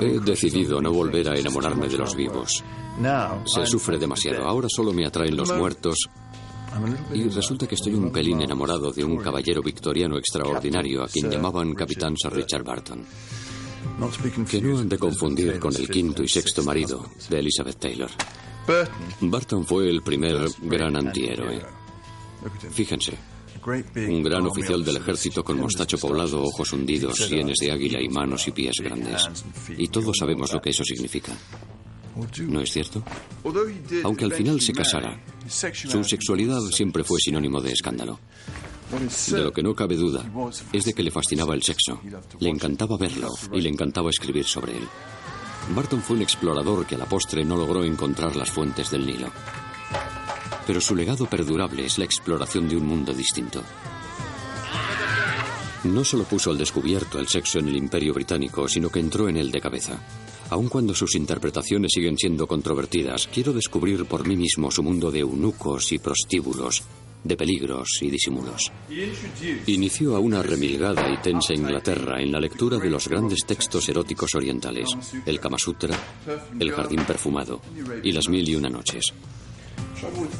He decidido no volver a enamorarme de los vivos. Se sufre demasiado. Ahora solo me atraen los muertos. Y resulta que estoy un pelín enamorado de un caballero victoriano extraordinario a quien llamaban Capitán Sir Richard Barton. Que no han de confundir con el quinto y sexto marido de Elizabeth Taylor. Barton fue el primer gran antihéroe. Fíjense, un gran oficial del ejército con mostacho poblado, ojos hundidos, sienes de águila y manos y pies grandes. Y todos sabemos lo que eso significa. ¿No es cierto? Aunque al final se casara, su sexualidad siempre fue sinónimo de escándalo. De lo que no cabe duda es de que le fascinaba el sexo, le encantaba verlo y le encantaba escribir sobre él. Barton fue un explorador que a la postre no logró encontrar las fuentes del Nilo. Pero su legado perdurable es la exploración de un mundo distinto. No solo puso al descubierto el sexo en el imperio británico, sino que entró en él de cabeza. Aun cuando sus interpretaciones siguen siendo controvertidas, quiero descubrir por mí mismo su mundo de eunucos y prostíbulos, de peligros y disimulos. Inició a una remilgada y tensa Inglaterra en la lectura de los grandes textos eróticos orientales, el Kama Sutra, el Jardín Perfumado y las Mil y Una Noches.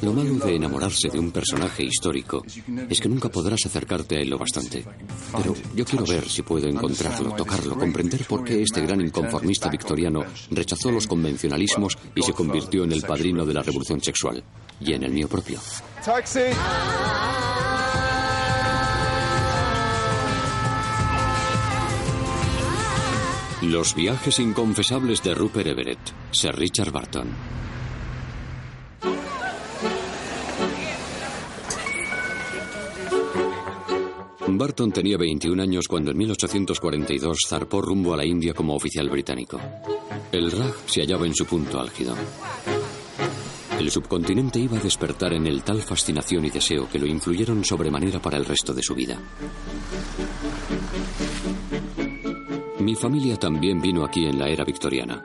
Lo malo de enamorarse de un personaje histórico es que nunca podrás acercarte a él lo bastante. Pero yo quiero ver si puedo encontrarlo, tocarlo, comprender por qué este gran inconformista victoriano rechazó los convencionalismos y se convirtió en el padrino de la revolución sexual. Y en el mío propio. Los viajes inconfesables de Rupert Everett, Sir Richard Barton. Barton tenía 21 años cuando en 1842 zarpó rumbo a la India como oficial británico. El Raj se hallaba en su punto álgido. El subcontinente iba a despertar en él tal fascinación y deseo que lo influyeron sobremanera para el resto de su vida. Mi familia también vino aquí en la era victoriana.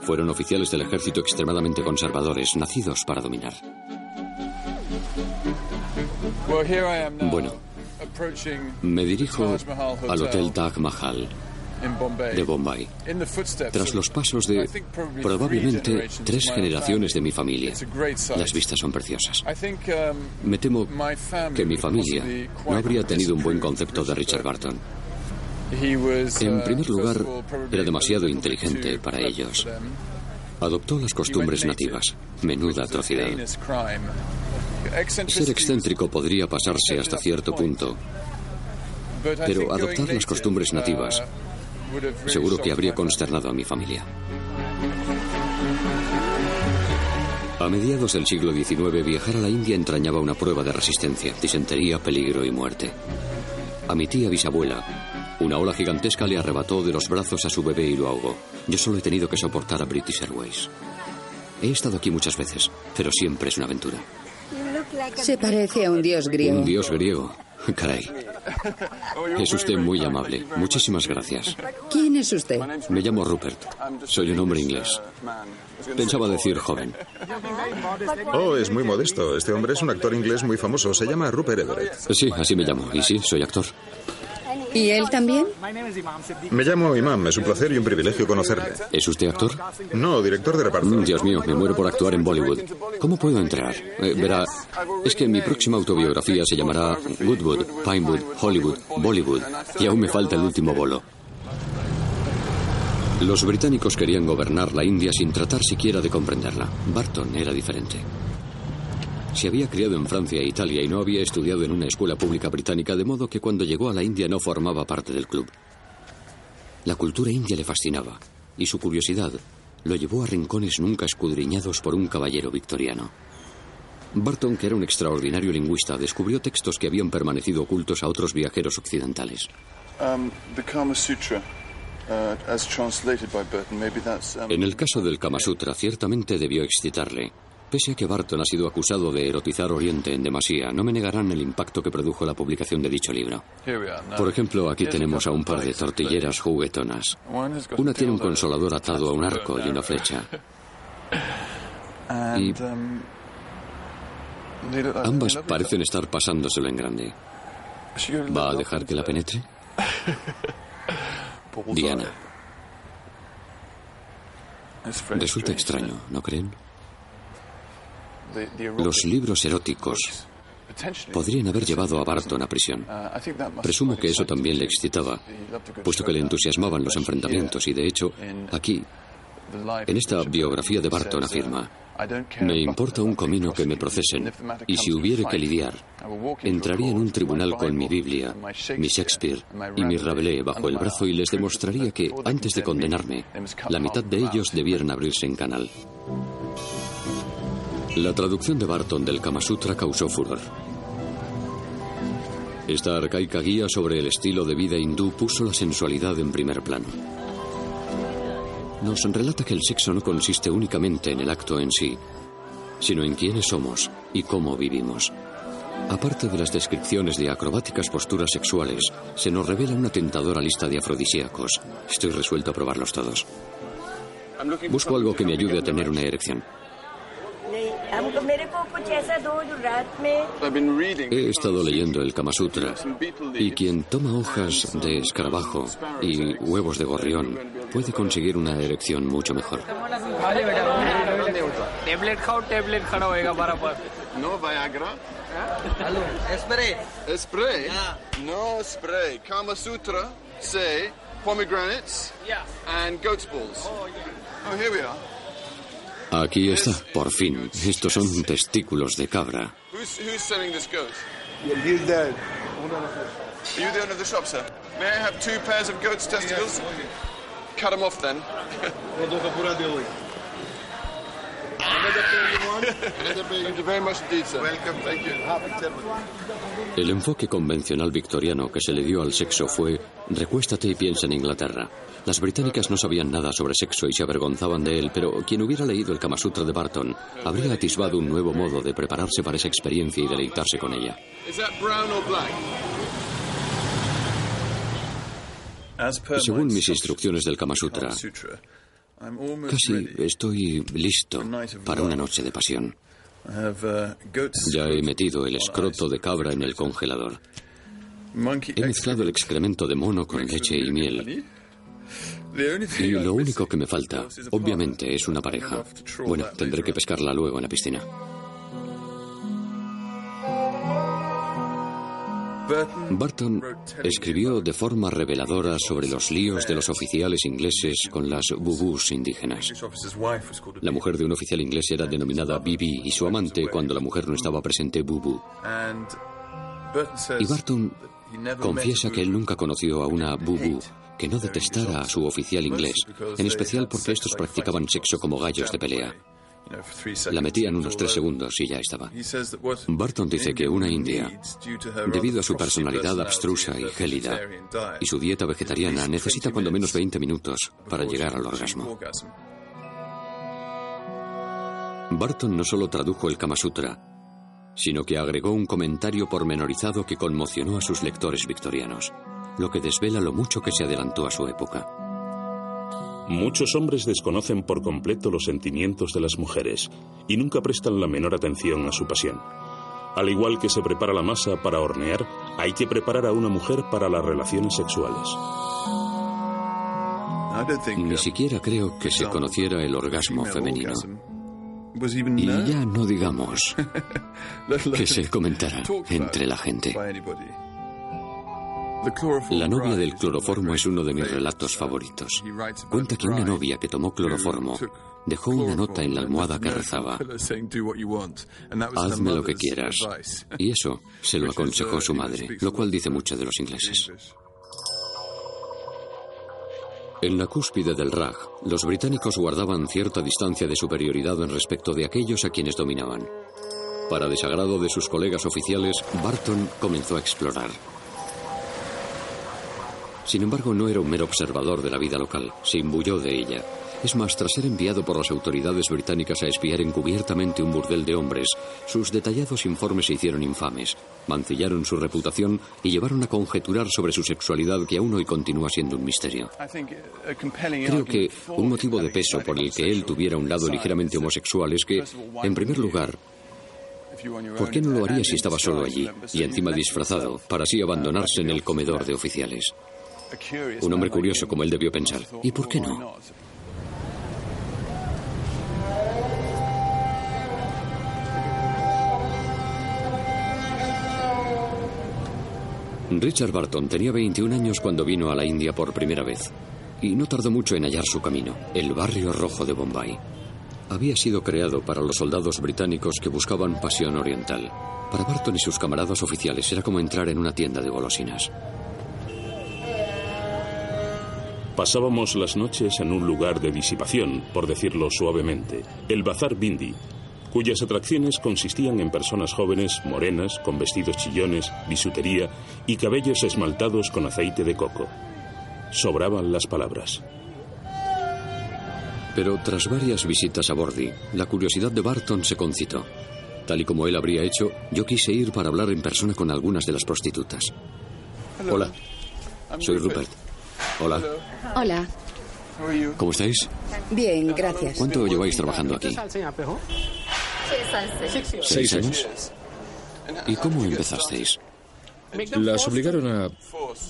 Fueron oficiales del ejército extremadamente conservadores, nacidos para dominar. Bueno, me dirijo al Hotel Taj Mahal de Bombay, tras los pasos de probablemente tres generaciones de mi familia. Las vistas son preciosas. Me temo que mi familia no habría tenido un buen concepto de Richard Barton. En primer lugar, era demasiado inteligente para ellos. Adoptó las costumbres nativas. Menuda atrocidad. Ser excéntrico podría pasarse hasta cierto punto, pero adoptar las costumbres nativas seguro que habría consternado a mi familia. A mediados del siglo XIX, viajar a la India entrañaba una prueba de resistencia, disentería, peligro y muerte. A mi tía bisabuela, una ola gigantesca le arrebató de los brazos a su bebé y lo ahogó. Yo solo he tenido que soportar a British Airways. He estado aquí muchas veces, pero siempre es una aventura. Se parece a un dios griego. Un dios griego. Caray. Es usted muy amable. Muchísimas gracias. ¿Quién es usted? Me llamo Rupert. Soy un hombre inglés. Pensaba decir joven. Oh, es muy modesto. Este hombre es un actor inglés muy famoso. Se llama Rupert Everett. Sí, así me llamo. Y sí, soy actor. ¿Y él también? Me llamo Imam. Es un placer y un privilegio conocerle. ¿Es usted actor? No, director de reparto. Mm, Dios mío, me muero por actuar en Bollywood. ¿Cómo puedo entrar? Eh, verá, es que mi próxima autobiografía se llamará Goodwood, Pinewood, Hollywood, Bollywood. Y aún me falta el último bolo. Los británicos querían gobernar la India sin tratar siquiera de comprenderla. Barton era diferente. Se había criado en Francia e Italia y no había estudiado en una escuela pública británica, de modo que cuando llegó a la India no formaba parte del club. La cultura india le fascinaba y su curiosidad lo llevó a rincones nunca escudriñados por un caballero victoriano. Barton, que era un extraordinario lingüista, descubrió textos que habían permanecido ocultos a otros viajeros occidentales. En el caso del Kama Sutra, ciertamente debió excitarle. Pese a que Barton ha sido acusado de erotizar Oriente en demasía, no me negarán el impacto que produjo la publicación de dicho libro. Por ejemplo, aquí tenemos a un par de tortilleras juguetonas. Una tiene un consolador atado a un arco y una flecha. Y ambas parecen estar pasándoselo en grande. ¿Va a dejar que la penetre? Diana. Resulta extraño, ¿no creen? Los libros eróticos podrían haber llevado a Barton a prisión. Presumo que eso también le excitaba, puesto que le entusiasmaban los enfrentamientos y, de hecho, aquí, en esta biografía de Barton afirma, me importa un comino que me procesen, y si hubiere que lidiar, entraría en un tribunal con mi Biblia, mi Shakespeare y mi Rabelais bajo el brazo y les demostraría que, antes de condenarme, la mitad de ellos debieran abrirse en canal. La traducción de Barton del Kama Sutra causó furor. Esta arcaica guía sobre el estilo de vida hindú puso la sensualidad en primer plano. Nos relata que el sexo no consiste únicamente en el acto en sí, sino en quiénes somos y cómo vivimos. Aparte de las descripciones de acrobáticas posturas sexuales, se nos revela una tentadora lista de afrodisíacos. Estoy resuelto a probarlos todos. Busco algo que me ayude a tener una erección. He estado leyendo el Kama Sutra y quien toma hojas de escarabajo y huevos de gorrión puede conseguir una erección mucho mejor. No Viagra. Spray. Spray? No spray. Kama Sutra say pomegranates and goat's balls. Oh, here we are. Aquí está, por fin. Estos son testículos de cabra. El enfoque convencional victoriano que se le dio al sexo fue recuéstate y piensa en Inglaterra. Las británicas no sabían nada sobre sexo y se avergonzaban de él, pero quien hubiera leído el Kama Sutra de Barton habría atisbado un nuevo modo de prepararse para esa experiencia y deleitarse con ella. Según mis instrucciones del Kama Sutra, casi estoy listo para una noche de pasión. Ya he metido el escroto de cabra en el congelador. He mezclado el excremento de mono con leche y miel. Y lo único que me falta, obviamente, es una pareja. Bueno, tendré que pescarla luego en la piscina. Barton escribió de forma reveladora sobre los líos de los oficiales ingleses con las bubús indígenas. La mujer de un oficial inglés era denominada Bibi y su amante, cuando la mujer no estaba presente, Bubu. Y Barton confiesa que él nunca conoció a una Bubu que no detestara a su oficial inglés, en especial porque estos practicaban sexo como gallos de pelea. La metían unos tres segundos y ya estaba. Barton dice que una india, debido a su personalidad abstrusa y gélida y su dieta vegetariana, necesita cuando menos 20 minutos para llegar al orgasmo. Barton no solo tradujo el Kama Sutra, sino que agregó un comentario pormenorizado que conmocionó a sus lectores victorianos, lo que desvela lo mucho que se adelantó a su época. Muchos hombres desconocen por completo los sentimientos de las mujeres y nunca prestan la menor atención a su pasión. Al igual que se prepara la masa para hornear, hay que preparar a una mujer para las relaciones sexuales. Ni siquiera creo que se conociera el orgasmo femenino. Y ya no digamos que se comentara entre la gente. La novia del cloroformo es uno de mis relatos favoritos. Cuenta que una novia que tomó cloroformo dejó una nota en la almohada que rezaba, hazme lo que quieras. Y eso se lo aconsejó su madre, lo cual dice mucho de los ingleses. En la cúspide del Raj, los británicos guardaban cierta distancia de superioridad en respecto de aquellos a quienes dominaban. Para desagrado de sus colegas oficiales, Barton comenzó a explorar. Sin embargo, no era un mero observador de la vida local, se imbuyó de ella. Es más, tras ser enviado por las autoridades británicas a espiar encubiertamente un burdel de hombres, sus detallados informes se hicieron infames, mancillaron su reputación y llevaron a conjeturar sobre su sexualidad que aún hoy continúa siendo un misterio. Creo que un motivo de peso por el que él tuviera un lado ligeramente homosexual es que, en primer lugar, ¿por qué no lo haría si estaba solo allí y encima disfrazado para así abandonarse en el comedor de oficiales? Un hombre curioso como él debió pensar, ¿y por qué no? Richard Barton tenía 21 años cuando vino a la India por primera vez y no tardó mucho en hallar su camino, el barrio rojo de Bombay. Había sido creado para los soldados británicos que buscaban pasión oriental. Para Barton y sus camaradas oficiales era como entrar en una tienda de golosinas. Pasábamos las noches en un lugar de disipación, por decirlo suavemente, el Bazar Bindi, cuyas atracciones consistían en personas jóvenes, morenas, con vestidos chillones, bisutería y cabellos esmaltados con aceite de coco. Sobraban las palabras. Pero tras varias visitas a Bordy, la curiosidad de Barton se concitó. Tal y como él habría hecho, yo quise ir para hablar en persona con algunas de las prostitutas. Hola, soy Rupert. Hola. Hola. ¿Cómo estáis? Bien, gracias. ¿Cuánto lleváis trabajando aquí? ¿Seis años? ¿Y cómo empezasteis? Las obligaron a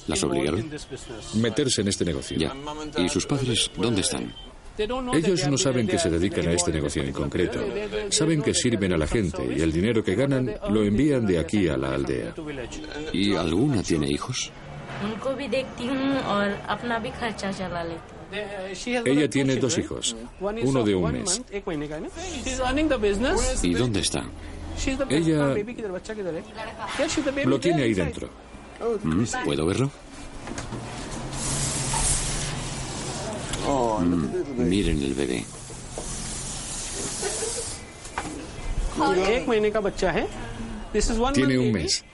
¿Las obligaron? meterse en este negocio. Ya. ¿Y sus padres dónde están? Ellos no saben que se dedican a este negocio en concreto. Saben que sirven a la gente y el dinero que ganan lo envían de aquí a la aldea. ¿Y alguna tiene hijos? Ella tiene dos hijos, uno de un mes. ¿Y dónde está? Ella lo tiene ahí dentro. Mm, ¿Puedo verlo? Mm, miren el bebé. Tiene un mes.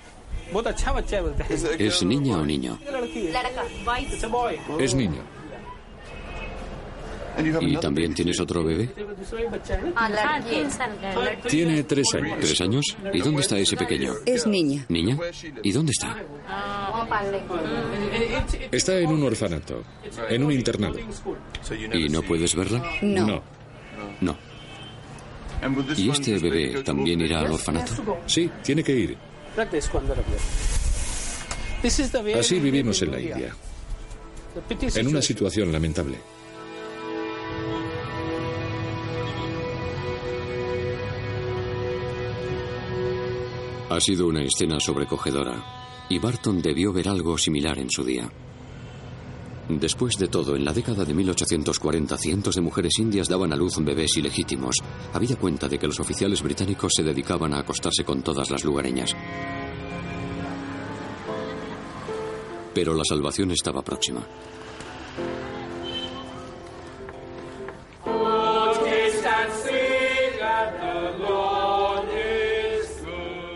¿Es niña o niño? Es niño. ¿Y también tienes otro bebé? Tiene tres años. ¿Tres años? ¿Y dónde está ese pequeño? Es niña. ¿Niña? ¿Y dónde está? Está en un orfanato, en un internado. ¿Y no puedes verla? No. No. No. ¿Y este bebé también irá al orfanato? Sí, tiene que ir. Así vivimos en la India, en una situación lamentable. Ha sido una escena sobrecogedora, y Barton debió ver algo similar en su día. Después de todo, en la década de 1840, cientos de mujeres indias daban a luz bebés ilegítimos. Había cuenta de que los oficiales británicos se dedicaban a acostarse con todas las lugareñas. Pero la salvación estaba próxima.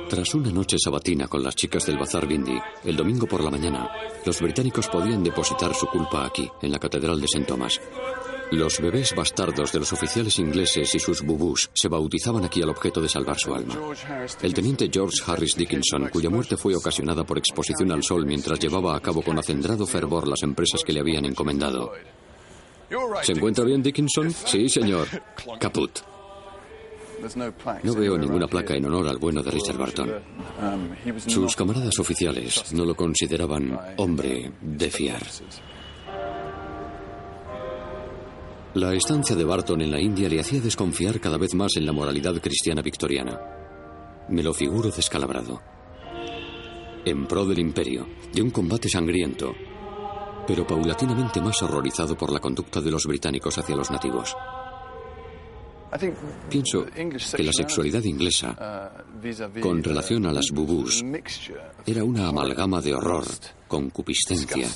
Tras una noche sabatina con las chicas del Bazar Bindi, el domingo por la mañana, los británicos podían depositar su culpa aquí, en la Catedral de St. Thomas. Los bebés bastardos de los oficiales ingleses y sus bubús se bautizaban aquí al objeto de salvar su alma. El teniente George Harris Dickinson, cuya muerte fue ocasionada por exposición al sol mientras llevaba a cabo con acendrado fervor las empresas que le habían encomendado. ¿Se encuentra bien Dickinson? Sí, señor. Caput. No veo ninguna placa en honor al bueno de Richard Barton. Sus camaradas oficiales no lo consideraban hombre de fiar. La estancia de Barton en la India le hacía desconfiar cada vez más en la moralidad cristiana victoriana. Me lo figuro descalabrado. En pro del imperio, de un combate sangriento, pero paulatinamente más horrorizado por la conducta de los británicos hacia los nativos. Pienso que la sexualidad inglesa, con relación a las bubús, era una amalgama de horror, concupiscencia,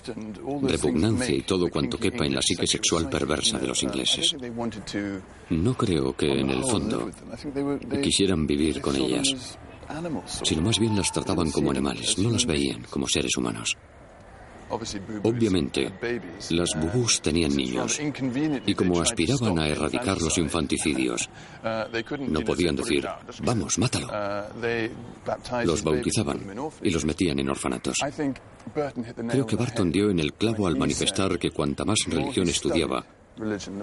repugnancia y todo cuanto quepa en la psique sexual perversa de los ingleses. No creo que, en el fondo, quisieran vivir con ellas, sino más bien las trataban como animales, no las veían como seres humanos. Obviamente, las bubús tenían niños y como aspiraban a erradicar los infanticidios, no podían decir, vamos, mátalo. Los bautizaban y los metían en orfanatos. Creo que Barton dio en el clavo al manifestar que cuanta más religión estudiaba,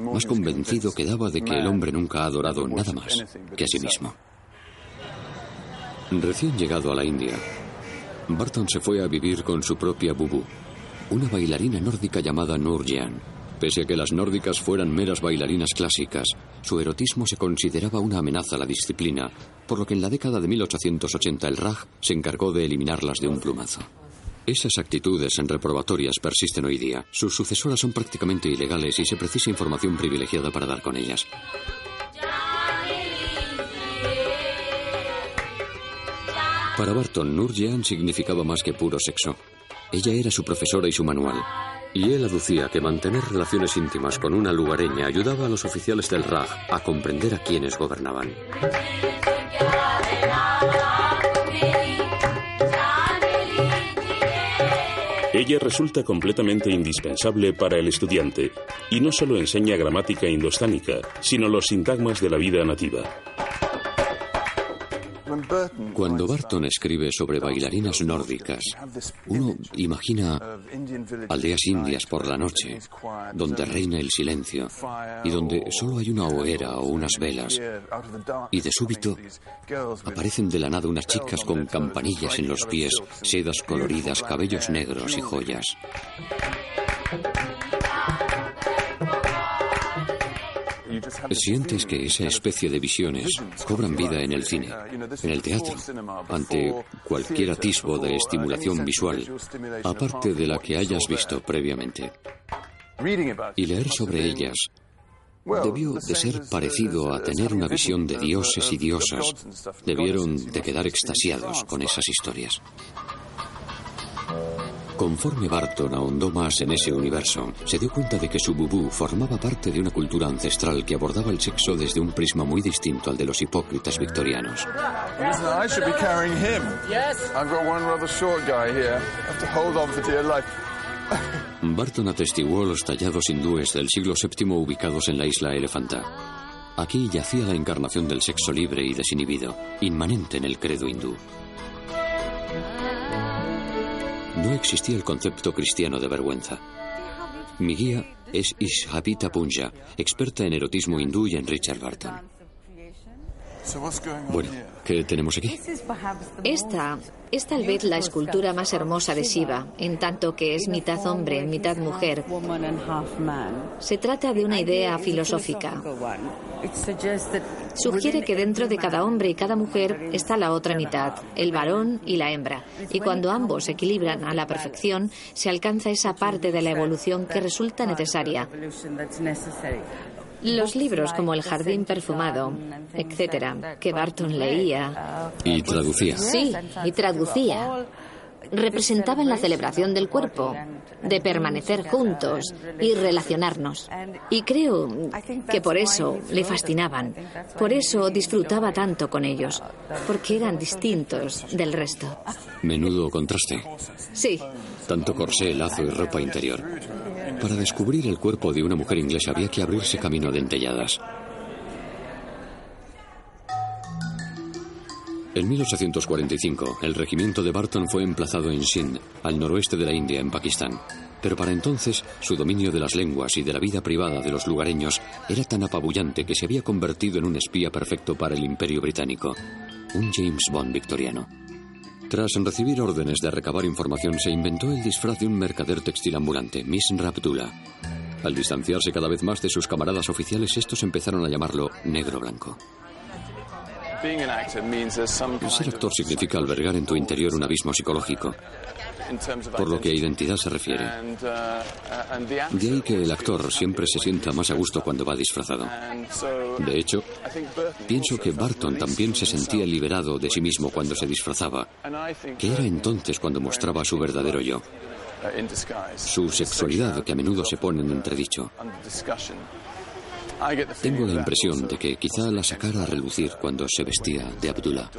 más convencido quedaba de que el hombre nunca ha adorado nada más que a sí mismo. Recién llegado a la India, Barton se fue a vivir con su propia bubú, una bailarina nórdica llamada Nurjan. Pese a que las nórdicas fueran meras bailarinas clásicas, su erotismo se consideraba una amenaza a la disciplina, por lo que en la década de 1880 el Raj se encargó de eliminarlas de un plumazo. Esas actitudes en reprobatorias persisten hoy día. Sus sucesoras son prácticamente ilegales y se precisa información privilegiada para dar con ellas. Para Barton, Nurjean significaba más que puro sexo. Ella era su profesora y su manual. Y él aducía que mantener relaciones íntimas con una lugareña ayudaba a los oficiales del RAG a comprender a quienes gobernaban. Ella resulta completamente indispensable para el estudiante y no solo enseña gramática indostánica, sino los sintagmas de la vida nativa. Cuando Barton escribe sobre bailarinas nórdicas, uno imagina aldeas indias por la noche, donde reina el silencio y donde solo hay una hoguera o unas velas, y de súbito aparecen de la nada unas chicas con campanillas en los pies, sedas coloridas, cabellos negros y joyas. Sientes que esa especie de visiones cobran vida en el cine, en el teatro, ante cualquier atisbo de estimulación visual, aparte de la que hayas visto previamente. Y leer sobre ellas debió de ser parecido a tener una visión de dioses y diosas. Debieron de quedar extasiados con esas historias. Conforme Barton ahondó más en ese universo, se dio cuenta de que su bubú formaba parte de una cultura ancestral que abordaba el sexo desde un prisma muy distinto al de los hipócritas victorianos. Barton atestiguó los tallados hindúes del siglo VII ubicados en la isla Elefanta. Aquí yacía la encarnación del sexo libre y desinhibido, inmanente en el credo hindú. No existía el concepto cristiano de vergüenza. Mi guía es Ishabita Punja, experta en erotismo hindú y en Richard Barton. Bueno, ¿qué tenemos aquí? Esta es tal vez la escultura más hermosa de Shiva, en tanto que es mitad hombre, mitad mujer. Se trata de una idea filosófica. Sugiere que dentro de cada hombre y cada mujer está la otra mitad, el varón y la hembra. Y cuando ambos se equilibran a la perfección, se alcanza esa parte de la evolución que resulta necesaria. Los libros como El jardín perfumado, etcétera, que Barton leía. Y traducía. Sí, y traducía. Representaban la celebración del cuerpo, de permanecer juntos y relacionarnos. Y creo que por eso le fascinaban, por eso disfrutaba tanto con ellos, porque eran distintos del resto. Menudo contraste. Sí. Tanto corsé, lazo y ropa interior. Para descubrir el cuerpo de una mujer inglesa había que abrirse camino a dentelladas. En 1845, el regimiento de Barton fue emplazado en Sindh, al noroeste de la India, en Pakistán. Pero para entonces, su dominio de las lenguas y de la vida privada de los lugareños era tan apabullante que se había convertido en un espía perfecto para el imperio británico. Un James Bond victoriano. Tras recibir órdenes de recabar información, se inventó el disfraz de un mercader textil ambulante, Miss Abdullah. Al distanciarse cada vez más de sus camaradas oficiales, estos empezaron a llamarlo negro blanco. Ser actor significa albergar en tu interior un abismo psicológico, por lo que a identidad se refiere. De ahí que el actor siempre se sienta más a gusto cuando va disfrazado. De hecho, pienso que Barton también se sentía liberado de sí mismo cuando se disfrazaba, que era entonces cuando mostraba su verdadero yo, su sexualidad que a menudo se pone en entredicho. Tengo la impresión de que quizá la sacara a relucir cuando se vestía de Abdullah.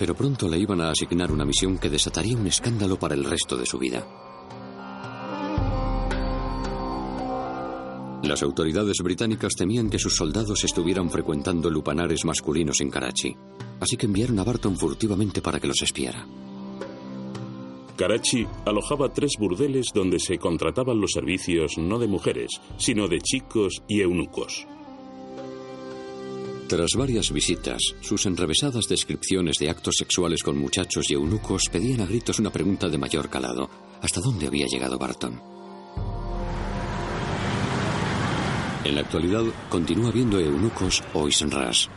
Pero pronto le iban a asignar una misión que desataría un escándalo para el resto de su vida. Las autoridades británicas temían que sus soldados estuvieran frecuentando lupanares masculinos en Karachi, así que enviaron a Barton furtivamente para que los espiara. Karachi alojaba tres burdeles donde se contrataban los servicios no de mujeres, sino de chicos y eunucos. Tras varias visitas, sus enrevesadas descripciones de actos sexuales con muchachos y eunucos pedían a gritos una pregunta de mayor calado. ¿Hasta dónde había llegado Barton? En la actualidad continúa viendo eunucos o isnras.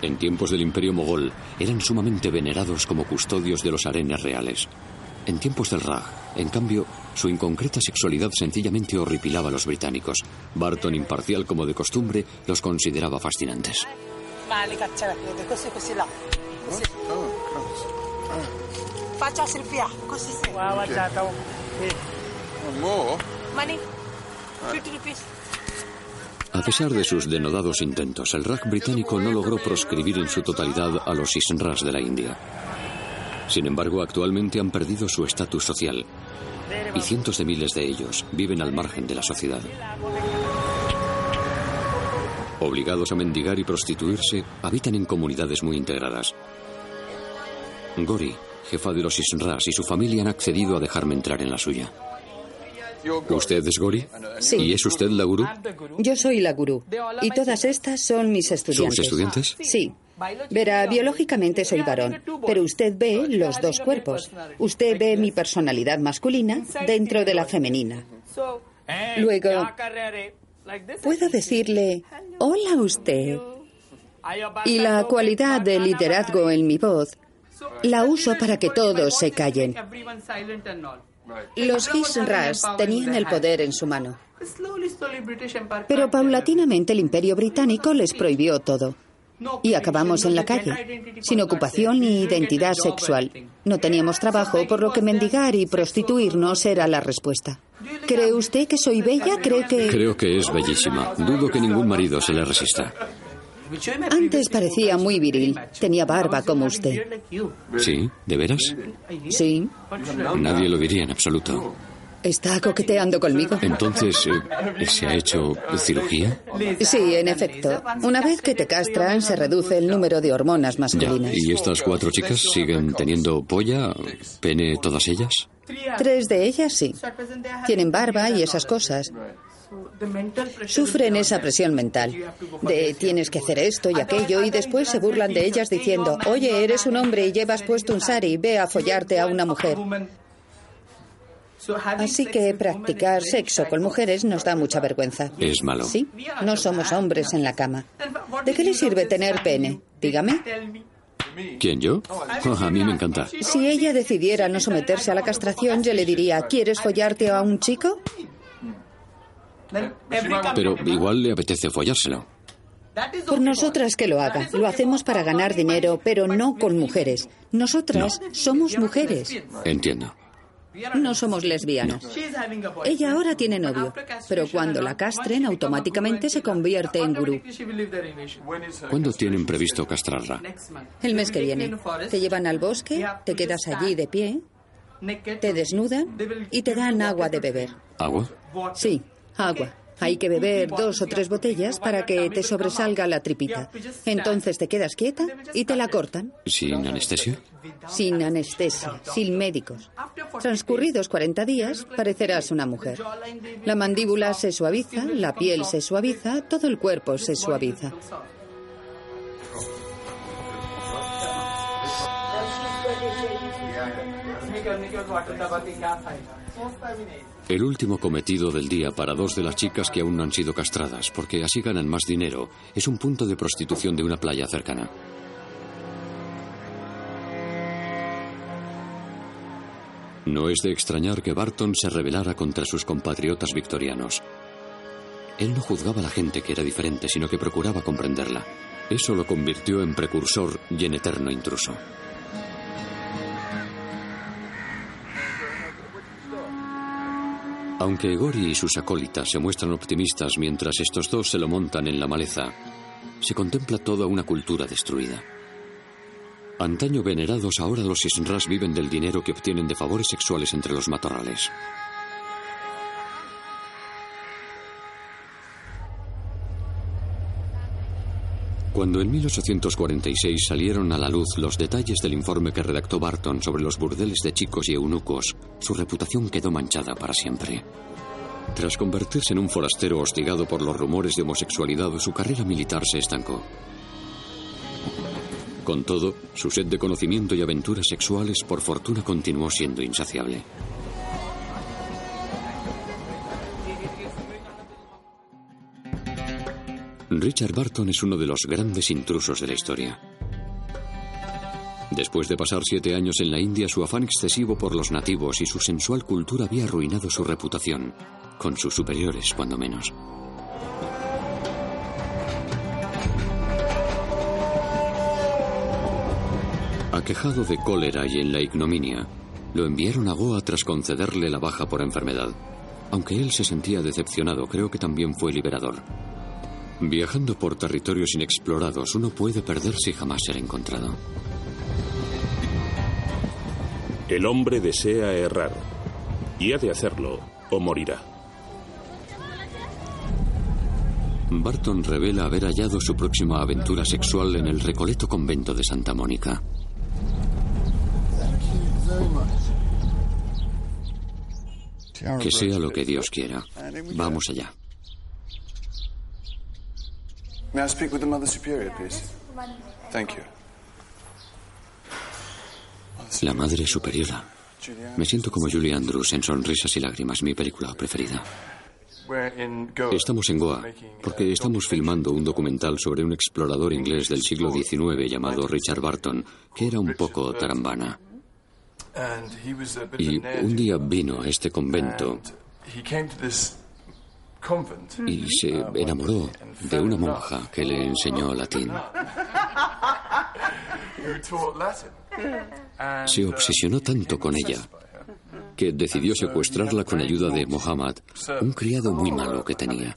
En tiempos del Imperio Mogol eran sumamente venerados como custodios de los arenes reales. En tiempos del Raj, en cambio, su inconcreta sexualidad sencillamente horripilaba a los británicos. Barton, imparcial como de costumbre, los consideraba fascinantes. A pesar de sus denodados intentos, el Raj británico no logró proscribir en su totalidad a los Isnras de la India. Sin embargo, actualmente han perdido su estatus social y cientos de miles de ellos viven al margen de la sociedad. Obligados a mendigar y prostituirse, habitan en comunidades muy integradas. Gori, jefa de los Isnras y su familia han accedido a dejarme entrar en la suya. ¿Usted es Gori? Sí. ¿Y es usted la gurú? Yo soy la gurú. Y todas estas son mis estudiantes. ¿Sus estudiantes? Sí. Verá, biológicamente soy varón, pero usted ve los dos cuerpos. Usted ve mi personalidad masculina dentro de la femenina. Luego, puedo decirle, hola usted. Y la cualidad de liderazgo en mi voz la uso para que todos se callen. Los Ras tenían el poder en su mano. Pero paulatinamente el imperio británico les prohibió todo. Y acabamos en la calle, sin ocupación ni identidad sexual. No teníamos trabajo, por lo que mendigar y prostituirnos era la respuesta. ¿Cree usted que soy bella? ¿Cree que...? Creo que es bellísima. Dudo que ningún marido se le resista. Antes parecía muy viril. Tenía barba como usted. ¿Sí? ¿De veras? Sí. Nadie lo diría en absoluto. ¿Está coqueteando conmigo? Entonces, eh, ¿se ha hecho cirugía? Sí, en efecto. Una vez que te castran, se reduce el número de hormonas Ya. masculinas. ¿Y estas cuatro chicas siguen teniendo polla, pene, todas ellas? Tres de ellas sí. Tienen barba y esas cosas. Sufren esa presión mental de tienes que hacer esto y aquello y después se burlan de ellas diciendo, oye, eres un hombre y llevas puesto un sari, ve a follarte a una mujer. Así que practicar sexo con mujeres nos da mucha vergüenza. Es malo. Sí, no somos hombres en la cama. ¿De qué le sirve tener pene? Dígame. ¿Quién, yo? Oh, a mí me encanta. Si ella decidiera no someterse a la castración, yo le diría, ¿quieres follarte a un chico? Pero igual le apetece follárselo. Por nosotras que lo haga. Lo hacemos para ganar dinero, pero no con mujeres. Nosotras somos mujeres. Entiendo. No somos lesbianas. Ella ahora tiene novio, pero cuando la castren automáticamente se convierte en gurú. ¿Cuándo tienen previsto castrarla? El mes que viene. Te llevan al bosque, te quedas allí de pie, te desnudan y te dan agua de beber. ¿Agua? Sí, agua. Hay que beber dos o tres botellas para que te sobresalga la tripita. Entonces te quedas quieta y te la cortan. ¿Sin anestesia? Sin anestesia, sin médicos. Transcurridos 40 días, parecerás una mujer. La mandíbula se suaviza, la piel se suaviza, todo el cuerpo se suaviza. El último cometido del día para dos de las chicas que aún no han sido castradas, porque así ganan más dinero, es un punto de prostitución de una playa cercana. No es de extrañar que Barton se rebelara contra sus compatriotas victorianos. Él no juzgaba a la gente que era diferente, sino que procuraba comprenderla. Eso lo convirtió en precursor y en eterno intruso. Aunque Gori y sus acólitas se muestran optimistas mientras estos dos se lo montan en la maleza, se contempla toda una cultura destruida. Antaño venerados, ahora los Isnras viven del dinero que obtienen de favores sexuales entre los matorrales. Cuando en 1846 salieron a la luz los detalles del informe que redactó Barton sobre los burdeles de chicos y eunucos, su reputación quedó manchada para siempre. Tras convertirse en un forastero hostigado por los rumores de homosexualidad, su carrera militar se estancó. Con todo, su sed de conocimiento y aventuras sexuales por fortuna continuó siendo insaciable. Richard Barton es uno de los grandes intrusos de la historia. Después de pasar siete años en la India, su afán excesivo por los nativos y su sensual cultura había arruinado su reputación, con sus superiores, cuando menos. Aquejado de cólera y en la ignominia, lo enviaron a Goa tras concederle la baja por enfermedad. Aunque él se sentía decepcionado, creo que también fue liberador. Viajando por territorios inexplorados, uno puede perderse y jamás ser encontrado. El hombre desea errar, y ha de hacerlo o morirá. Barton revela haber hallado su próxima aventura sexual en el recoleto convento de Santa Mónica. Que sea lo que Dios quiera. Vamos allá. May I speak with the Mother Superior, please? Thank you. La Madre Superiora. Me siento como Julie Andrews en Sonrisas y Lágrimas, mi película preferida. Estamos en Goa porque estamos filmando un documental sobre un explorador inglés del siglo XIX llamado Richard Barton, que era un poco tarambana. Y un día vino a este convento y se enamoró de una monja que le enseñó latín. Se obsesionó tanto con ella que decidió secuestrarla con ayuda de Mohammed, un criado muy malo que tenía.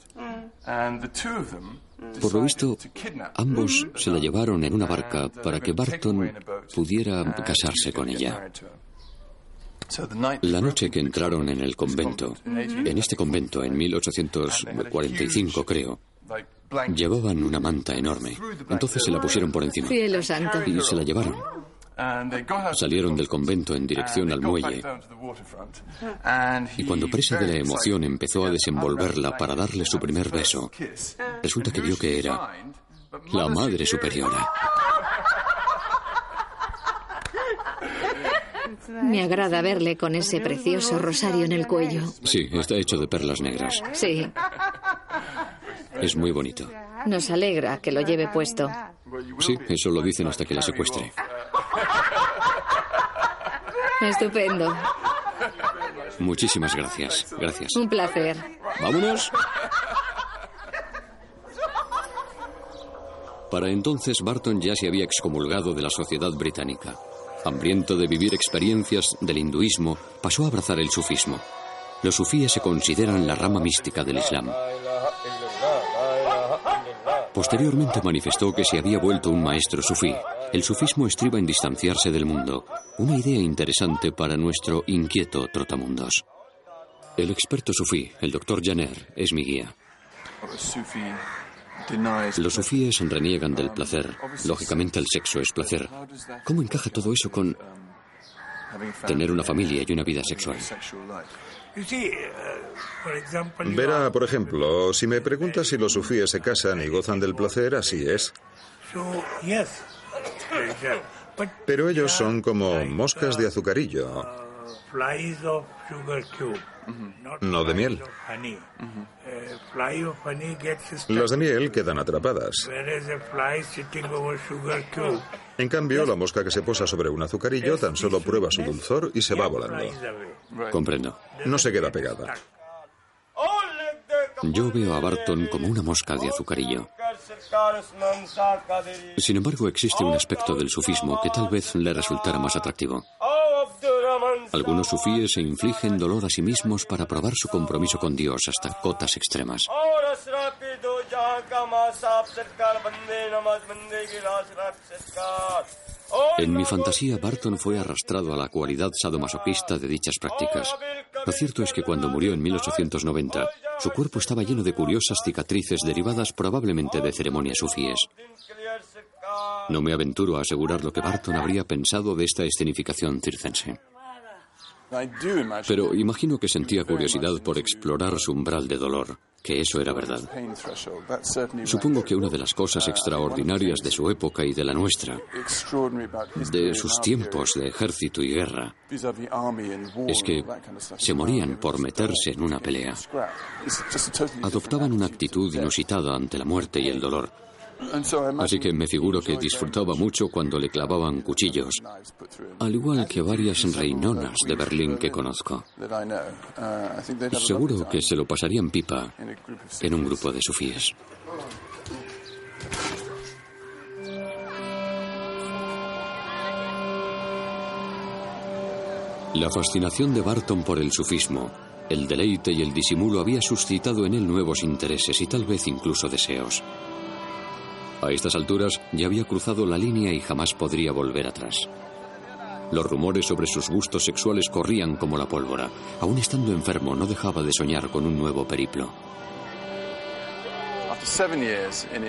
Por lo visto, ambos se la llevaron en una barca para que Barton pudiera casarse con ella. La noche que entraron en el convento, en este convento en 1845 creo, llevaban una manta enorme. Entonces se la pusieron por encima. Santo. Y se la llevaron. Salieron del convento en dirección al muelle y cuando presa de la emoción empezó a desenvolverla para darle su primer beso, resulta que vio que era la Madre Superiora. Me agrada verle con ese precioso rosario en el cuello. Sí, está hecho de perlas negras. Sí, Es muy bonito. nos alegra que lo lleve puesto. Sí, eso lo dicen hasta que la secuestre. Estupendo. Muchísimas gracias. Gracias. Un placer. ¿Vámonos? Para entonces Barton ya se había excomulgado de la sociedad británica. Hambriento de vivir experiencias del hinduismo, pasó a abrazar el sufismo. Los sufíes se consideran la rama mística del Islam. Posteriormente manifestó que se había vuelto un maestro sufí. El sufismo estriba en distanciarse del mundo, una idea interesante para nuestro inquieto trotamundos. El experto sufí, el doctor Janer, es mi guía. Los sufíes reniegan del placer. Lógicamente el sexo es placer. ¿Cómo encaja todo eso con tener una familia y una vida sexual? Verá, por ejemplo, si me preguntas si los sufíes se casan y gozan del placer, así es. Pero ellos son como moscas de azucarillo, no de miel. Las de miel quedan atrapadas. En cambio, la mosca que se posa sobre un azucarillo tan solo prueba su dulzor y se va volando. Comprendo. No se queda pegada. Yo veo a Barton como una mosca de azucarillo. Sin embargo, existe un aspecto del sufismo que tal vez le resultara más atractivo. Algunos sufíes se infligen dolor a sí mismos para probar su compromiso con Dios hasta cotas extremas. En mi fantasía, Barton fue arrastrado a la cualidad sadomasoquista de dichas prácticas. Lo cierto es que cuando murió en 1890, su cuerpo estaba lleno de curiosas cicatrices derivadas probablemente de ceremonias sufíes. No me aventuro a asegurar lo que Barton habría pensado de esta escenificación circense. Pero imagino que sentía curiosidad por explorar su umbral de dolor que eso era verdad. Supongo que una de las cosas extraordinarias de su época y de la nuestra, de sus tiempos de ejército y guerra, es que se morían por meterse en una pelea. Adoptaban una actitud inusitada ante la muerte y el dolor Así que me figuro que disfrutaba mucho cuando le clavaban cuchillos, al igual que varias reinonas de Berlín que conozco. Seguro que se lo pasarían pipa en un grupo de sufíes. La fascinación de Barton por el sufismo, el deleite y el disimulo había suscitado en él nuevos intereses y tal vez incluso deseos. A estas alturas ya había cruzado la línea y jamás podría volver atrás. Los rumores sobre sus gustos sexuales corrían como la pólvora. Aún estando enfermo, no dejaba de soñar con un nuevo periplo.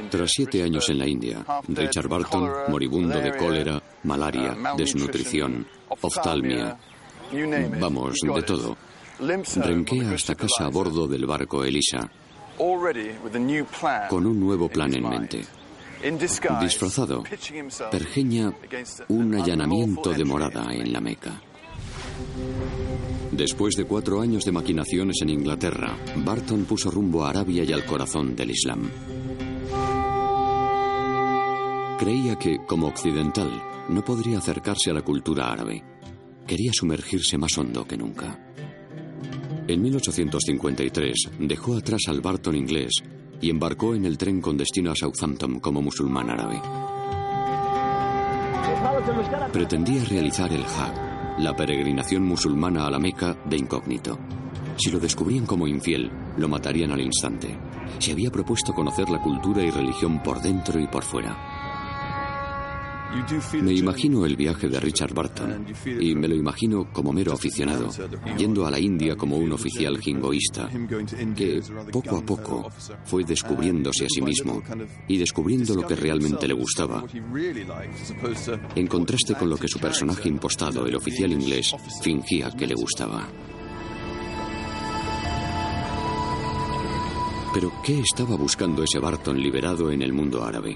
Tras siete años en la India, Richard Barton, moribundo de cólera, malaria, desnutrición, oftalmia, vamos, de todo, renquea hasta casa a bordo del barco Elisa, con un nuevo plan en mente disfrazado, pergeña un allanamiento de morada en la Meca. Después de cuatro años de maquinaciones en Inglaterra, Barton puso rumbo a Arabia y al corazón del Islam. Creía que, como occidental, no podría acercarse a la cultura árabe. Quería sumergirse más hondo que nunca. En 1853 dejó atrás al Barton inglés y embarcó en el tren con destino a Southampton como musulmán árabe. Pretendía realizar el Hajj, la peregrinación musulmana a la Meca de incógnito. Si lo descubrían como infiel, lo matarían al instante. Se había propuesto conocer la cultura y religión por dentro y por fuera. Me imagino el viaje de Richard Barton y me lo imagino como mero aficionado, yendo a la India como un oficial jingoísta, que poco a poco fue descubriéndose a sí mismo y descubriendo lo que realmente le gustaba, en contraste con lo que su personaje impostado, el oficial inglés, fingía que le gustaba. Pero ¿qué estaba buscando ese Barton liberado en el mundo árabe?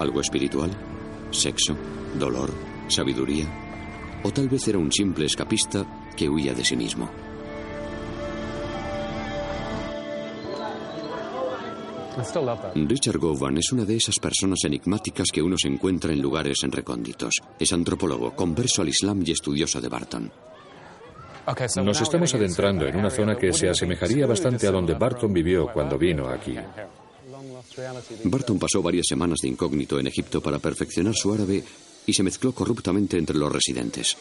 ¿Algo espiritual? ¿Sexo? ¿Dolor? ¿Sabiduría? ¿O tal vez era un simple escapista que huía de sí mismo? Richard Govan es una de esas personas enigmáticas que uno se encuentra en lugares en recónditos. Es antropólogo, converso al Islam y estudioso de Barton. Nos estamos adentrando en una zona que se asemejaría bastante a donde Barton vivió cuando vino aquí. Barton pasó varias semanas de incógnito en Egipto para perfeccionar su árabe y se mezcló corruptamente entre los residentes.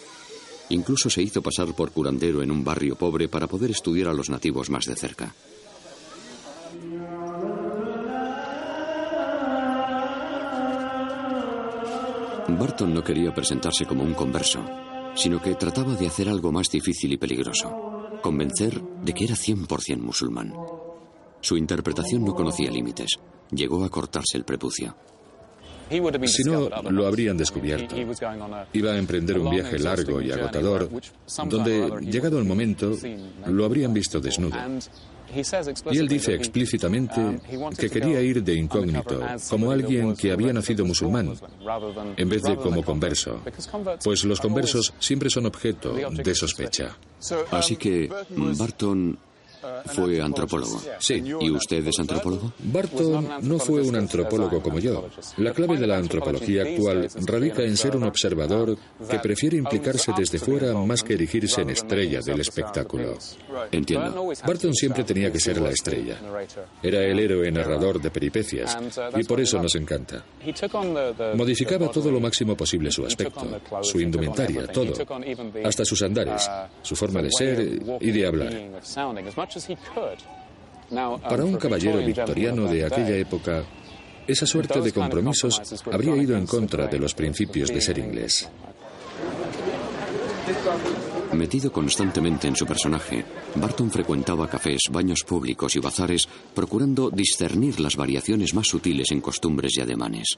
Incluso se hizo pasar por curandero en un barrio pobre para poder estudiar a los nativos más de cerca. Barton no quería presentarse como un converso, sino que trataba de hacer algo más difícil y peligroso, convencer de que era 100% musulmán. Su interpretación no conocía límites. Llegó a cortarse el prepucio. Si no, lo habrían descubierto. Iba a emprender un viaje largo y agotador, donde, llegado el momento, lo habrían visto desnudo. Y él dice explícitamente que quería ir de incógnito, como alguien que había nacido musulmán, en vez de como converso, pues los conversos siempre son objeto de sospecha. Así que Barton fue antropólogo. Sí. ¿Y usted es antropólogo? Barton no fue un antropólogo como yo. La clave de la antropología actual radica en ser un observador que prefiere implicarse desde fuera más que erigirse en estrella del espectáculo. Entiendo. Barton siempre tenía que ser la estrella. Era el héroe narrador de peripecias y por eso nos encanta. Modificaba todo lo máximo posible su aspecto, su indumentaria, todo, hasta sus andares, su forma de ser y de hablar. Para un caballero victoriano de aquella época, esa suerte de compromisos habría ido en contra de los principios de ser inglés. Metido constantemente en su personaje, Barton frecuentaba cafés, baños públicos y bazares, procurando discernir las variaciones más sutiles en costumbres y ademanes.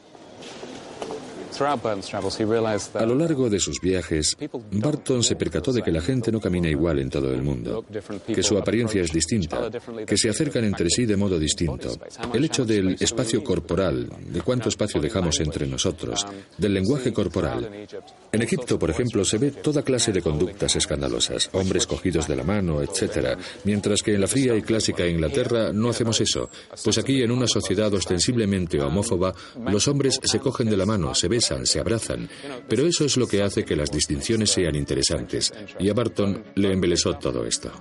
A lo largo de sus viajes, Barton se percató de que la gente no camina igual en todo el mundo, que su apariencia es distinta, que se acercan entre sí de modo distinto. El hecho del espacio corporal, de cuánto espacio dejamos entre nosotros, del lenguaje corporal. En Egipto, por ejemplo, se ve toda clase de conductas escandalosas, hombres cogidos de la mano, etc., mientras que en la fría y clásica Inglaterra no hacemos eso, pues aquí en una sociedad ostensiblemente homófoba, los hombres se cogen de la mano, se besan, se abrazan, pero eso es lo que hace que las distinciones sean interesantes, y a Barton le embelesó todo esto.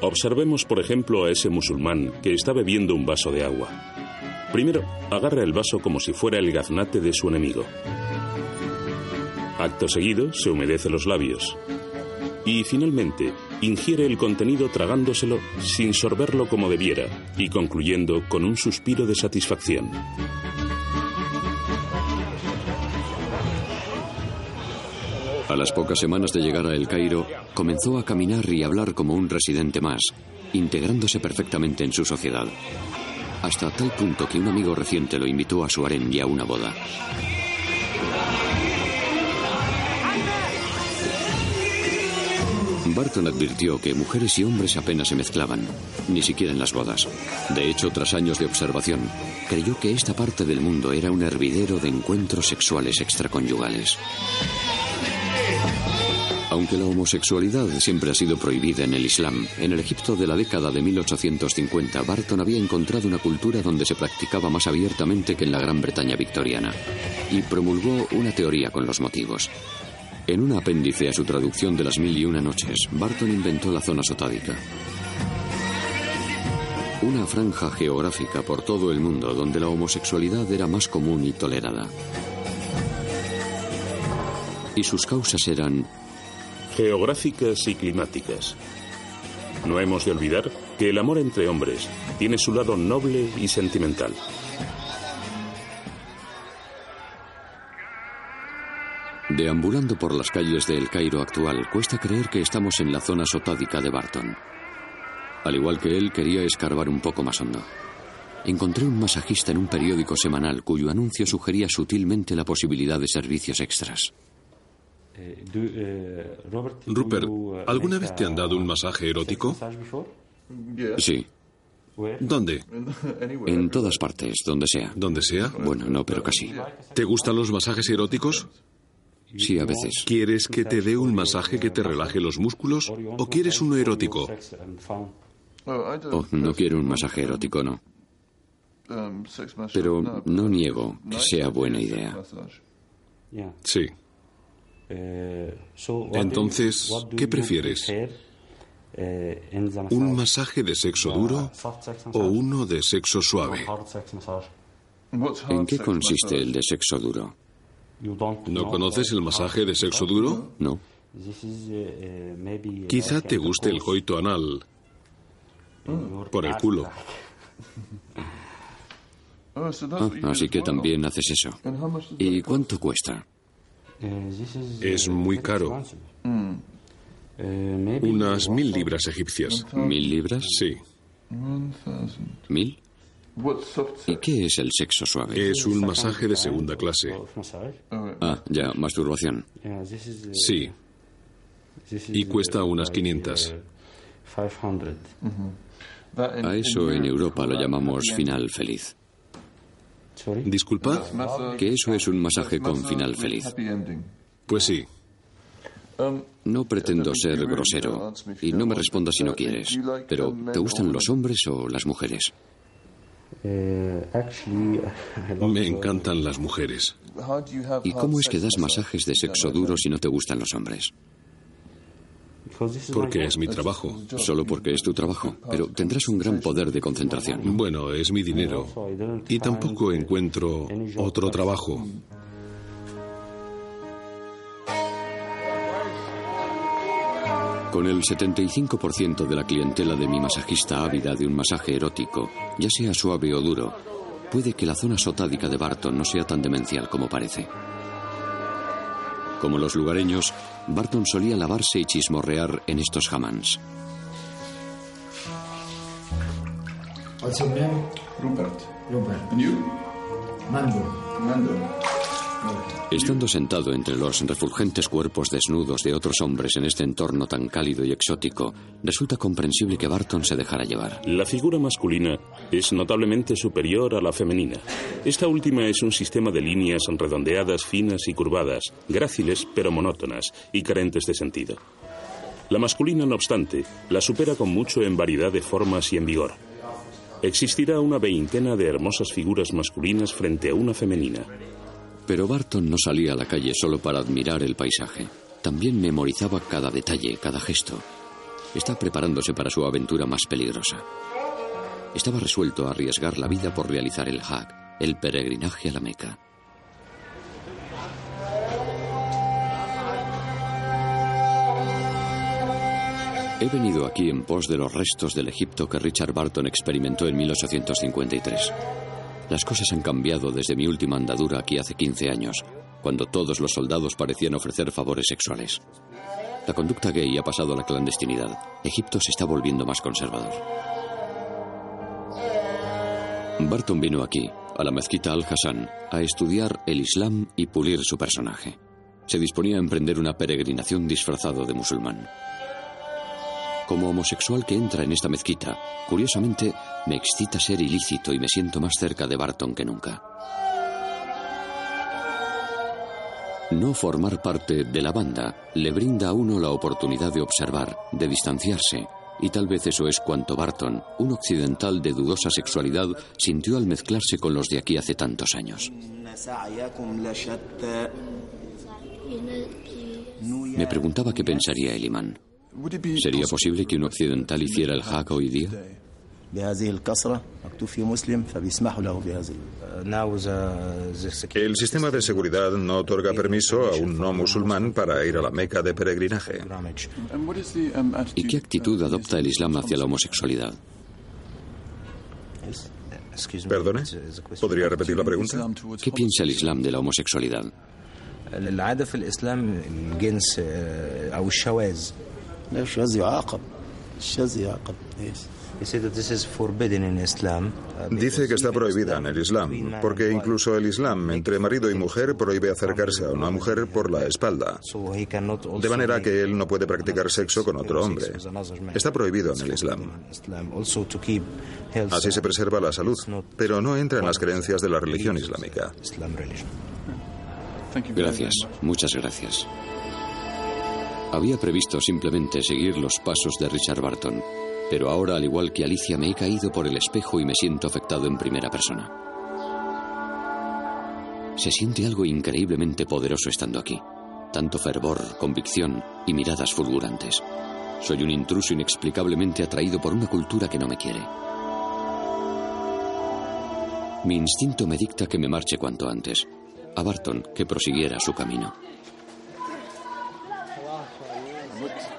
Observemos, por ejemplo, a ese musulmán que está bebiendo un vaso de agua. Primero, agarra el vaso como si fuera el gaznate de su enemigo. Acto seguido, se humedece los labios. Y finalmente, ingiere el contenido tragándoselo sin sorberlo como debiera y concluyendo con un suspiro de satisfacción. A las pocas semanas de llegar a El Cairo, comenzó a caminar y hablar como un residente más, integrándose perfectamente en su sociedad. Hasta tal punto que un amigo reciente lo invitó a su harén y a una boda. Barton advirtió que mujeres y hombres apenas se mezclaban, ni siquiera en las bodas. De hecho, tras años de observación, creyó que esta parte del mundo era un hervidero de encuentros sexuales extraconyugales. Aunque la homosexualidad siempre ha sido prohibida en el Islam, en el Egipto de la década de 1850, Barton había encontrado una cultura donde se practicaba más abiertamente que en la Gran Bretaña victoriana, y promulgó una teoría con los motivos. En un apéndice a su traducción de las mil y una noches, Barton inventó la zona sotádica. Una franja geográfica por todo el mundo donde la homosexualidad era más común y tolerada. Y sus causas eran geográficas y climáticas. No hemos de olvidar que el amor entre hombres tiene su lado noble y sentimental. Deambulando por las calles de El Cairo actual, cuesta creer que estamos en la zona sotádica de Barton. Al igual que él, quería escarbar un poco más hondo. Encontré un masajista en un periódico semanal cuyo anuncio sugería sutilmente la posibilidad de servicios extras. Rupert, ¿alguna vez te han dado un masaje erótico? Sí. ¿Dónde? En todas partes, donde sea. ¿Donde sea? Bueno, no, pero casi. ¿Te gustan los masajes eróticos? Sí, a veces. ¿Quieres que te dé un masaje que te relaje los músculos o quieres uno erótico? Oh, no quiero un masaje erótico, no. Pero no niego que sea buena idea. Sí. Entonces, ¿qué prefieres? ¿Un masaje de sexo duro o uno de sexo suave? ¿En qué consiste el de sexo duro? ¿No conoces el masaje de sexo duro? No. Quizá te guste el coito anal por el culo. Ah, así que también haces eso. ¿Y cuánto cuesta? Es muy caro. Unas mil libras egipcias. ¿Mil libras? Sí. ¿Mil? ¿Y qué es el sexo suave? Es un masaje de segunda clase. Ah, ya, masturbación. Sí. Y cuesta unas 500. A eso en Europa lo llamamos final feliz. ¿Disculpa? Que eso es un masaje con final feliz. Pues sí. No pretendo ser grosero y no me respondas si no quieres, pero ¿te gustan los hombres o las mujeres? Me encantan las mujeres. ¿Y cómo es que das masajes de sexo duro si no te gustan los hombres? Porque es mi trabajo. Solo porque es tu trabajo. Pero tendrás un gran poder de concentración. Bueno, es mi dinero. Y tampoco encuentro otro trabajo. Con el 75% de la clientela de mi masajista ávida de un masaje erótico, ya sea suave o duro, puede que la zona sotádica de Barton no sea tan demencial como parece. Como los lugareños, Barton solía lavarse y chismorrear en estos hamans. What's your name? Rupert. Rupert. And you? Mando. Mando. Estando sentado entre los refulgentes cuerpos desnudos de otros hombres en este entorno tan cálido y exótico, resulta comprensible que Barton se dejara llevar. La figura masculina es notablemente superior a la femenina. Esta última es un sistema de líneas redondeadas, finas y curvadas, gráciles pero monótonas y carentes de sentido. La masculina, no obstante, la supera con mucho en variedad de formas y en vigor. Existirá una veintena de hermosas figuras masculinas frente a una femenina. Pero Barton no salía a la calle solo para admirar el paisaje. También memorizaba cada detalle, cada gesto. Está preparándose para su aventura más peligrosa. Estaba resuelto a arriesgar la vida por realizar el Hajj, el peregrinaje a la Meca. He venido aquí en pos de los restos del Egipto que Richard Barton experimentó en 1853. Las cosas han cambiado desde mi última andadura aquí hace 15 años, cuando todos los soldados parecían ofrecer favores sexuales. La conducta gay ha pasado a la clandestinidad. Egipto se está volviendo más conservador. Barton vino aquí, a la mezquita Al-Hassan, a estudiar el Islam y pulir su personaje. Se disponía a emprender una peregrinación disfrazado de musulmán. Como homosexual que entra en esta mezquita, curiosamente me excita ser ilícito y me siento más cerca de Barton que nunca. No formar parte de la banda le brinda a uno la oportunidad de observar, de distanciarse, y tal vez eso es cuanto Barton, un occidental de dudosa sexualidad, sintió al mezclarse con los de aquí hace tantos años. Me preguntaba qué pensaría el imán. ¿Sería posible que un occidental hiciera el Hajj hoy día? El sistema de seguridad no otorga permiso a un no musulmán para ir a la Meca de peregrinaje. ¿Y qué actitud adopta el Islam hacia la homosexualidad? ¿Perdone? ¿Podría repetir la pregunta? ¿Qué piensa el Islam de la homosexualidad? Dice que está prohibida en el Islam, porque incluso el Islam entre marido y mujer prohíbe acercarse a una mujer por la espalda, de manera que él no puede practicar sexo con otro hombre. Está prohibido en el Islam. Así se preserva la salud, pero no entra en las creencias de la religión islámica. Gracias, muchas gracias. Había previsto simplemente seguir los pasos de Richard Barton, pero ahora, al igual que Alicia, me he caído por el espejo y me siento afectado en primera persona. Se siente algo increíblemente poderoso estando aquí. Tanto fervor, convicción y miradas fulgurantes. Soy un intruso inexplicablemente atraído por una cultura que no me quiere. Mi instinto me dicta que me marche cuanto antes. A Barton que prosiguiera su camino.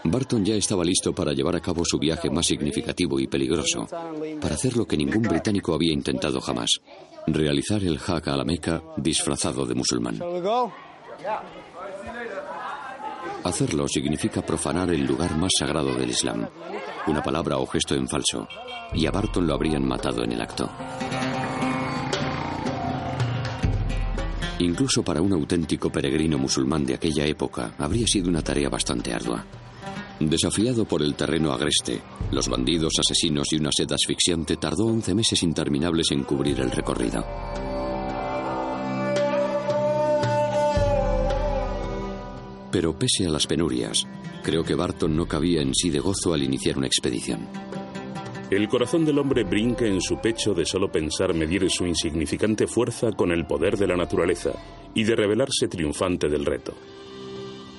Barton ya estaba listo para llevar a cabo su viaje más significativo y peligroso, para hacer lo que ningún británico había intentado jamás, realizar el Hajj a la Meca disfrazado de musulmán. Hacerlo significa profanar el lugar más sagrado del Islam, una palabra o gesto en falso, y a Barton lo habrían matado en el acto. Incluso para un auténtico peregrino musulmán de aquella época, habría sido una tarea bastante ardua. Desafiado por el terreno agreste, los bandidos, asesinos y una sed asfixiante, tardó 11 meses interminables en cubrir el recorrido. Pero pese a las penurias, creo que Barton no cabía en sí de gozo al iniciar una expedición. El corazón del hombre brinca en su pecho de solo pensar medir su insignificante fuerza con el poder de la naturaleza y de revelarse triunfante del reto.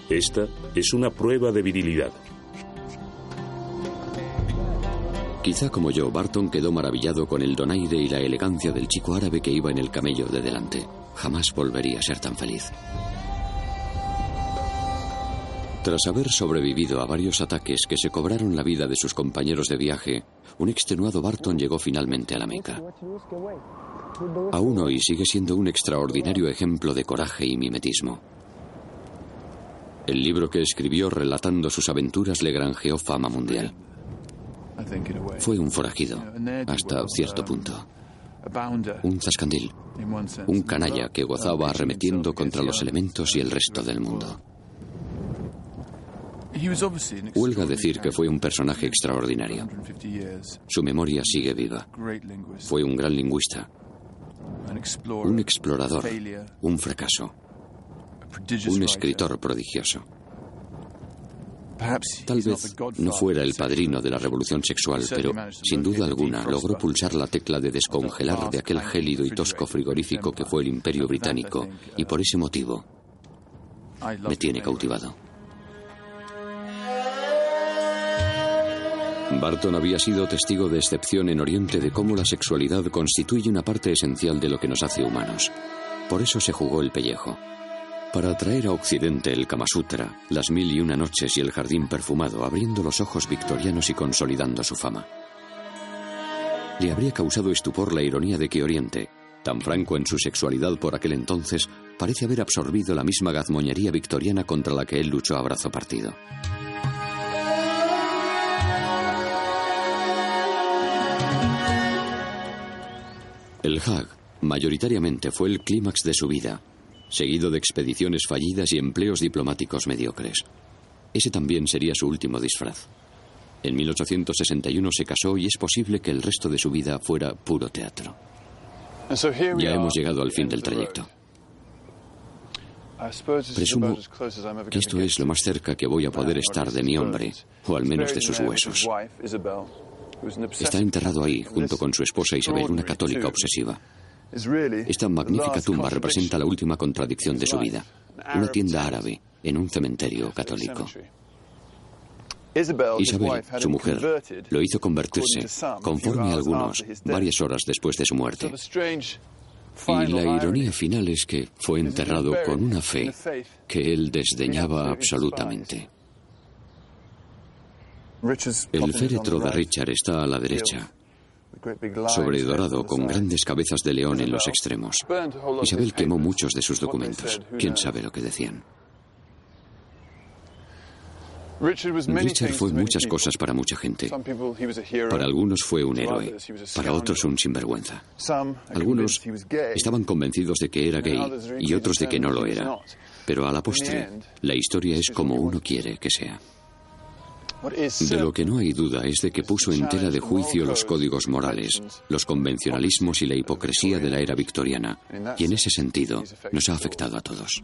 Esta es una prueba de virilidad. Quizá como yo, Barton quedó maravillado con el donaire y la elegancia del chico árabe que iba en el camello de delante. Jamás volvería a ser tan feliz. Tras haber sobrevivido a varios ataques que se cobraron la vida de sus compañeros de viaje, un extenuado Barton llegó finalmente a la Meca. Aún hoy sigue siendo un extraordinario ejemplo de coraje y mimetismo. El libro que escribió relatando sus aventuras le granjeó fama mundial. Fue un forajido, hasta cierto punto. Un zascandil, un canalla que gozaba arremetiendo contra los elementos y el resto del mundo. Huelga decir que fue un personaje extraordinario. Su memoria sigue viva. Fue un gran lingüista, un explorador, un fracaso, un escritor prodigioso. Tal vez no fuera el padrino de la revolución sexual, pero sin duda alguna logró pulsar la tecla de descongelar de aquel gélido y tosco frigorífico que fue el imperio británico, y por ese motivo me tiene cautivado. Barton había sido testigo de excepción en Oriente de cómo la sexualidad constituye una parte esencial de lo que nos hace humanos. Por eso se jugó el pellejo. Para traer a Occidente el Kama Sutra, las mil y una noches y el jardín perfumado, abriendo los ojos victorianos y consolidando su fama. Le habría causado estupor la ironía de que Oriente, tan franco en su sexualidad por aquel entonces, parece haber absorbido la misma gazmoñería victoriana contra la que él luchó a brazo partido. El Hag mayoritariamente fue el clímax de su vida, seguido de expediciones fallidas y empleos diplomáticos mediocres. Ese también sería su último disfraz. En 1861 se casó y es posible que el resto de su vida fuera puro teatro. Ya hemos llegado al fin del trayecto. Presumo que esto es lo más cerca que voy a poder estar de mi hombre, o al menos de sus huesos. Está enterrado ahí junto con su esposa Isabel, una católica obsesiva. Esta magnífica tumba representa la última contradicción de su vida, una tienda árabe en un cementerio católico. Isabel, su mujer, lo hizo convertirse, conforme a algunos, varias horas después de su muerte. Y la ironía final es que fue enterrado con una fe que él desdeñaba absolutamente. El féretro de Richard está a la derecha, sobre dorado con grandes cabezas de león en los extremos. Isabel quemó muchos de sus documentos. ¿Quién sabe lo que decían? Richard fue muchas cosas para mucha gente. Para algunos fue un héroe, para otros un sinvergüenza. Algunos estaban convencidos de que era gay y otros de que no lo era. Pero a la postre, la historia es como uno quiere que sea. De lo que no hay duda es de que puso en tela de juicio los códigos morales, los convencionalismos y la hipocresía de la era victoriana, y en ese sentido nos ha afectado a todos.